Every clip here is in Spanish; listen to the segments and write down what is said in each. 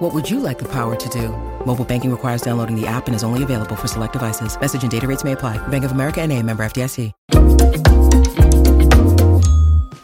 What would you like the power to do? Mobile banking requires downloading the app and is only available for select devices. Message and data rates may apply. Bank of America and a member FDIC.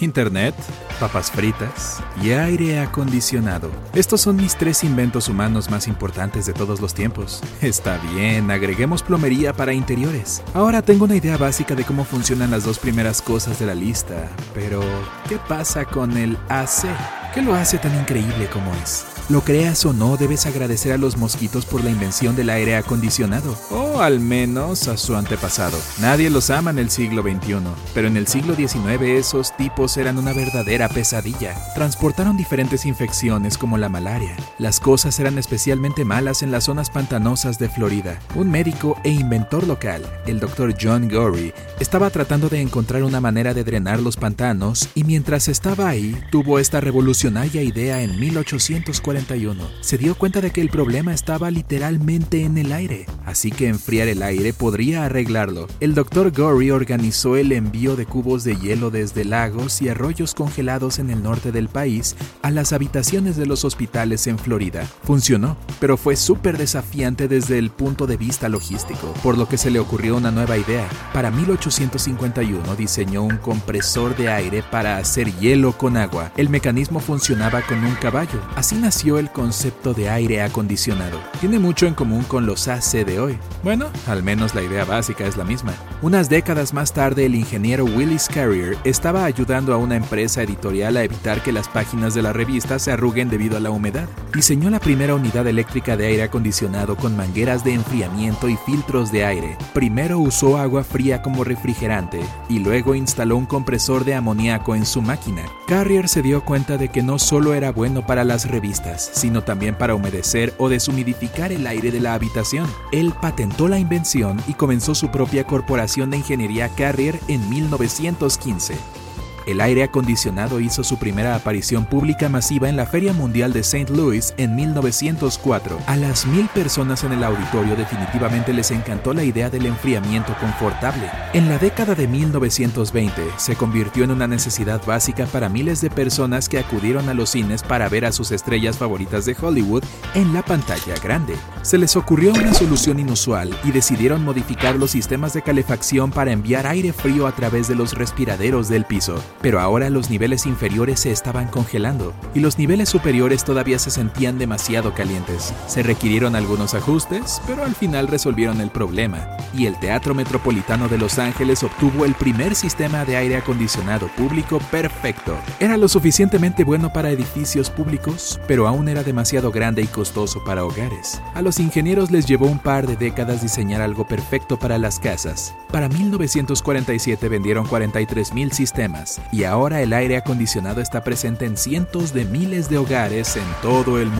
Internet, papas fritas y aire acondicionado. Estos son mis tres inventos humanos más importantes de todos los tiempos. Está bien, agreguemos plomería para interiores. Ahora tengo una idea básica de cómo funcionan las dos primeras cosas de la lista, pero ¿qué pasa con el AC? ¿Qué lo hace tan increíble como es? Lo creas o no, debes agradecer a los mosquitos por la invención del aire acondicionado, o al menos a su antepasado. Nadie los ama en el siglo XXI, pero en el siglo XIX esos tipos eran una verdadera pesadilla. Transportaron diferentes infecciones como la malaria. Las cosas eran especialmente malas en las zonas pantanosas de Florida. Un médico e inventor local, el Dr. John Gorey, estaba tratando de encontrar una manera de drenar los pantanos y mientras estaba ahí, tuvo esta revolucionaria idea en 1840 se dio cuenta de que el problema estaba literalmente en el aire, así que enfriar el aire podría arreglarlo. El Dr. Gorey organizó el envío de cubos de hielo desde lagos y arroyos congelados en el norte del país a las habitaciones de los hospitales en Florida. Funcionó, pero fue súper desafiante desde el punto de vista logístico, por lo que se le ocurrió una nueva idea. Para 1851 diseñó un compresor de aire para hacer hielo con agua. El mecanismo funcionaba con un caballo. Así nació el concepto de aire acondicionado. Tiene mucho en común con los AC de hoy. Bueno, al menos la idea básica es la misma. Unas décadas más tarde, el ingeniero Willis Carrier estaba ayudando a una empresa editorial a evitar que las páginas de la revista se arruguen debido a la humedad. Diseñó la primera unidad eléctrica de aire acondicionado con mangueras de enfriamiento y filtros de aire. Primero usó agua fría como refrigerante y luego instaló un compresor de amoníaco en su máquina. Carrier se dio cuenta de que no solo era bueno para las revistas, sino también para humedecer o deshumidificar el aire de la habitación. Él patentó la invención y comenzó su propia corporación de ingeniería Carrier en 1915. El aire acondicionado hizo su primera aparición pública masiva en la Feria Mundial de St. Louis en 1904. A las mil personas en el auditorio definitivamente les encantó la idea del enfriamiento confortable. En la década de 1920 se convirtió en una necesidad básica para miles de personas que acudieron a los cines para ver a sus estrellas favoritas de Hollywood en la pantalla grande. Se les ocurrió una solución inusual y decidieron modificar los sistemas de calefacción para enviar aire frío a través de los respiraderos del piso. Pero ahora los niveles inferiores se estaban congelando y los niveles superiores todavía se sentían demasiado calientes. Se requirieron algunos ajustes, pero al final resolvieron el problema y el Teatro Metropolitano de Los Ángeles obtuvo el primer sistema de aire acondicionado público perfecto. Era lo suficientemente bueno para edificios públicos, pero aún era demasiado grande y costoso para hogares. A los ingenieros les llevó un par de décadas diseñar algo perfecto para las casas. Para 1947 vendieron 43.000 sistemas y ahora el aire acondicionado está presente en cientos de miles de hogares en todo el mundo.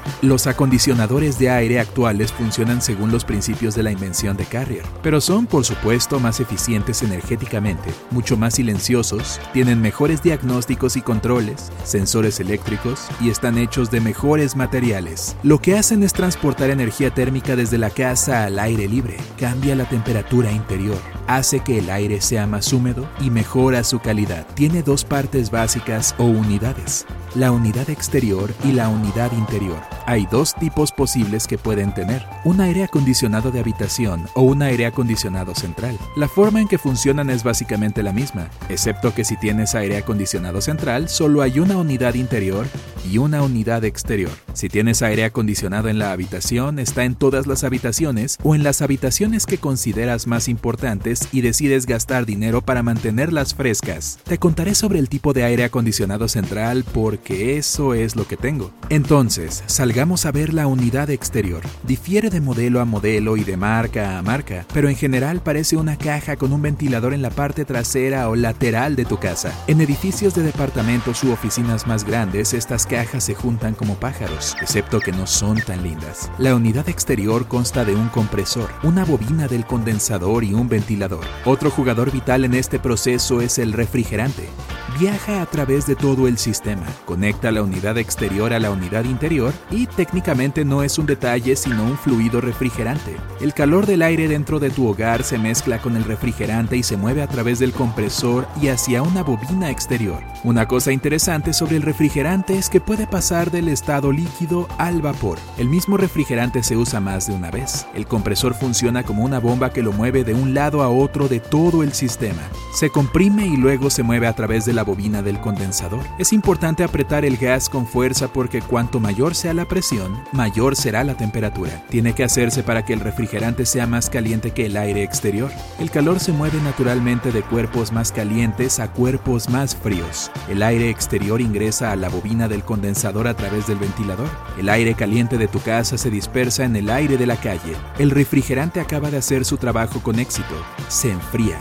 Los acondicionadores de aire actuales funcionan según los principios de la invención de Carrier, pero son por supuesto más eficientes energéticamente, mucho más silenciosos, tienen mejores diagnósticos y controles, sensores eléctricos y están hechos de mejores materiales. Lo que hacen es transportar energía térmica desde la casa al aire libre, cambia la temperatura interior, hace que el aire sea más húmedo y mejora su calidad. Tiene dos partes básicas o unidades, la unidad exterior y la unidad interior. Hay dos tipos posibles que pueden tener, un aire acondicionado de habitación o un aire acondicionado central. La forma en que funcionan es básicamente la misma, excepto que si tienes aire acondicionado central, solo hay una unidad interior y una unidad exterior. Si tienes aire acondicionado en la habitación, está en todas las habitaciones o en las habitaciones que consideras más importantes y decides gastar dinero para mantenerlas frescas. Te contaré sobre el tipo de aire acondicionado central porque eso es lo que tengo. Entonces, salgamos a ver la unidad exterior. Difiere de modelo a modelo y de marca a marca, pero en general parece una caja con un ventilador en la parte trasera o lateral de tu casa. En edificios de departamentos u oficinas más grandes, estas cajas se juntan como pájaros, excepto que no son tan lindas. La unidad exterior consta de un compresor, una bobina del condensador y un ventilador. Otro jugador vital en este proceso es el refrigerante. Viaja a través de todo el sistema, conecta la unidad exterior a la unidad interior y técnicamente no es un detalle sino un fluido refrigerante. El calor del aire dentro de tu hogar se mezcla con el refrigerante y se mueve a través del compresor y hacia una bobina exterior. Una cosa interesante sobre el refrigerante es que puede pasar del estado líquido al vapor. El mismo refrigerante se usa más de una vez. El compresor funciona como una bomba que lo mueve de un lado a otro de todo el sistema. Se comprime y luego se mueve a través de la bobina del condensador. Es importante apretar el gas con fuerza porque cuanto mayor sea la presión, mayor será la temperatura. Tiene que hacerse para que el refrigerante sea más caliente que el aire exterior. El calor se mueve naturalmente de cuerpos más calientes a cuerpos más fríos. El aire exterior ingresa a la bobina del condensador a través del ventilador. El aire caliente de tu casa se dispersa en el aire de la calle. El refrigerante acaba de hacer su trabajo con éxito. Se enfría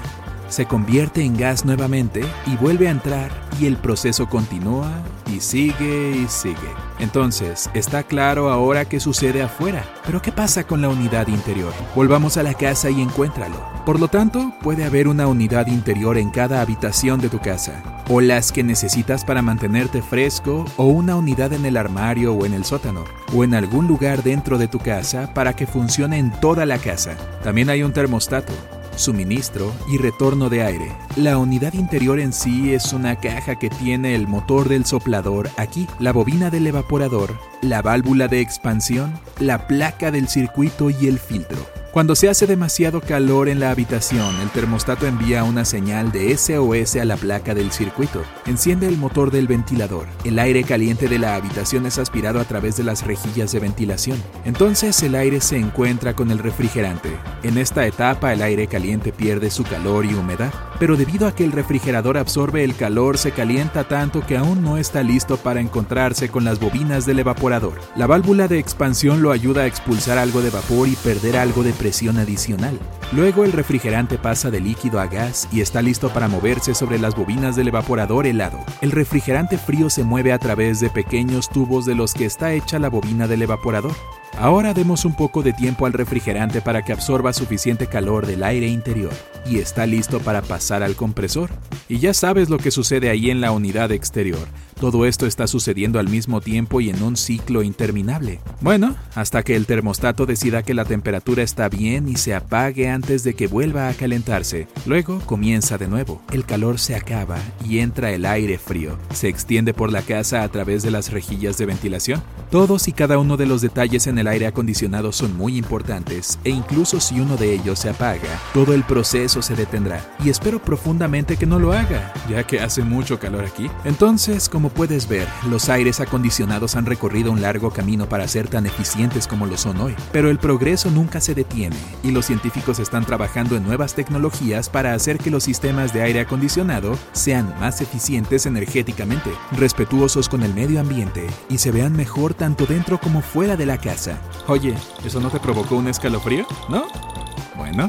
se convierte en gas nuevamente y vuelve a entrar y el proceso continúa y sigue y sigue. Entonces, está claro ahora qué sucede afuera, pero ¿qué pasa con la unidad interior? Volvamos a la casa y encuéntralo. Por lo tanto, puede haber una unidad interior en cada habitación de tu casa, o las que necesitas para mantenerte fresco, o una unidad en el armario o en el sótano, o en algún lugar dentro de tu casa para que funcione en toda la casa. También hay un termostato suministro y retorno de aire. La unidad interior en sí es una caja que tiene el motor del soplador aquí, la bobina del evaporador, la válvula de expansión, la placa del circuito y el filtro. Cuando se hace demasiado calor en la habitación, el termostato envía una señal de SOS a la placa del circuito. Enciende el motor del ventilador. El aire caliente de la habitación es aspirado a través de las rejillas de ventilación. Entonces el aire se encuentra con el refrigerante. En esta etapa el aire caliente pierde su calor y humedad, pero debido a que el refrigerador absorbe el calor se calienta tanto que aún no está listo para encontrarse con las bobinas del evaporador. La válvula de expansión lo ayuda a expulsar algo de vapor y perder algo de presión adicional. Luego el refrigerante pasa de líquido a gas y está listo para moverse sobre las bobinas del evaporador helado. El refrigerante frío se mueve a través de pequeños tubos de los que está hecha la bobina del evaporador. Ahora demos un poco de tiempo al refrigerante para que absorba suficiente calor del aire interior y está listo para pasar al compresor. Y ya sabes lo que sucede ahí en la unidad exterior. Todo esto está sucediendo al mismo tiempo y en un ciclo interminable. Bueno, hasta que el termostato decida que la temperatura está bien y se apague antes de que vuelva a calentarse. Luego comienza de nuevo. El calor se acaba y entra el aire frío. Se extiende por la casa a través de las rejillas de ventilación. Todos y cada uno de los detalles en el aire acondicionado son muy importantes e incluso si uno de ellos se apaga, todo el proceso se detendrá. Y espero profundamente que no lo haga, ya que hace mucho calor aquí. Entonces, como puedes ver, los aires acondicionados han recorrido un largo camino para ser tan eficientes como lo son hoy, pero el progreso nunca se detiene y los científicos están trabajando en nuevas tecnologías para hacer que los sistemas de aire acondicionado sean más eficientes energéticamente, respetuosos con el medio ambiente y se vean mejor tanto dentro como fuera de la casa. Oye, ¿eso no te provocó un escalofrío? ¿No? Bueno.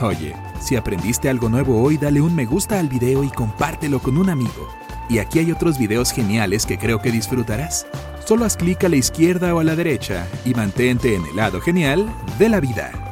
Oye, si aprendiste algo nuevo hoy, dale un me gusta al video y compártelo con un amigo. Y aquí hay otros videos geniales que creo que disfrutarás. Solo haz clic a la izquierda o a la derecha y mantente en el lado genial de la vida.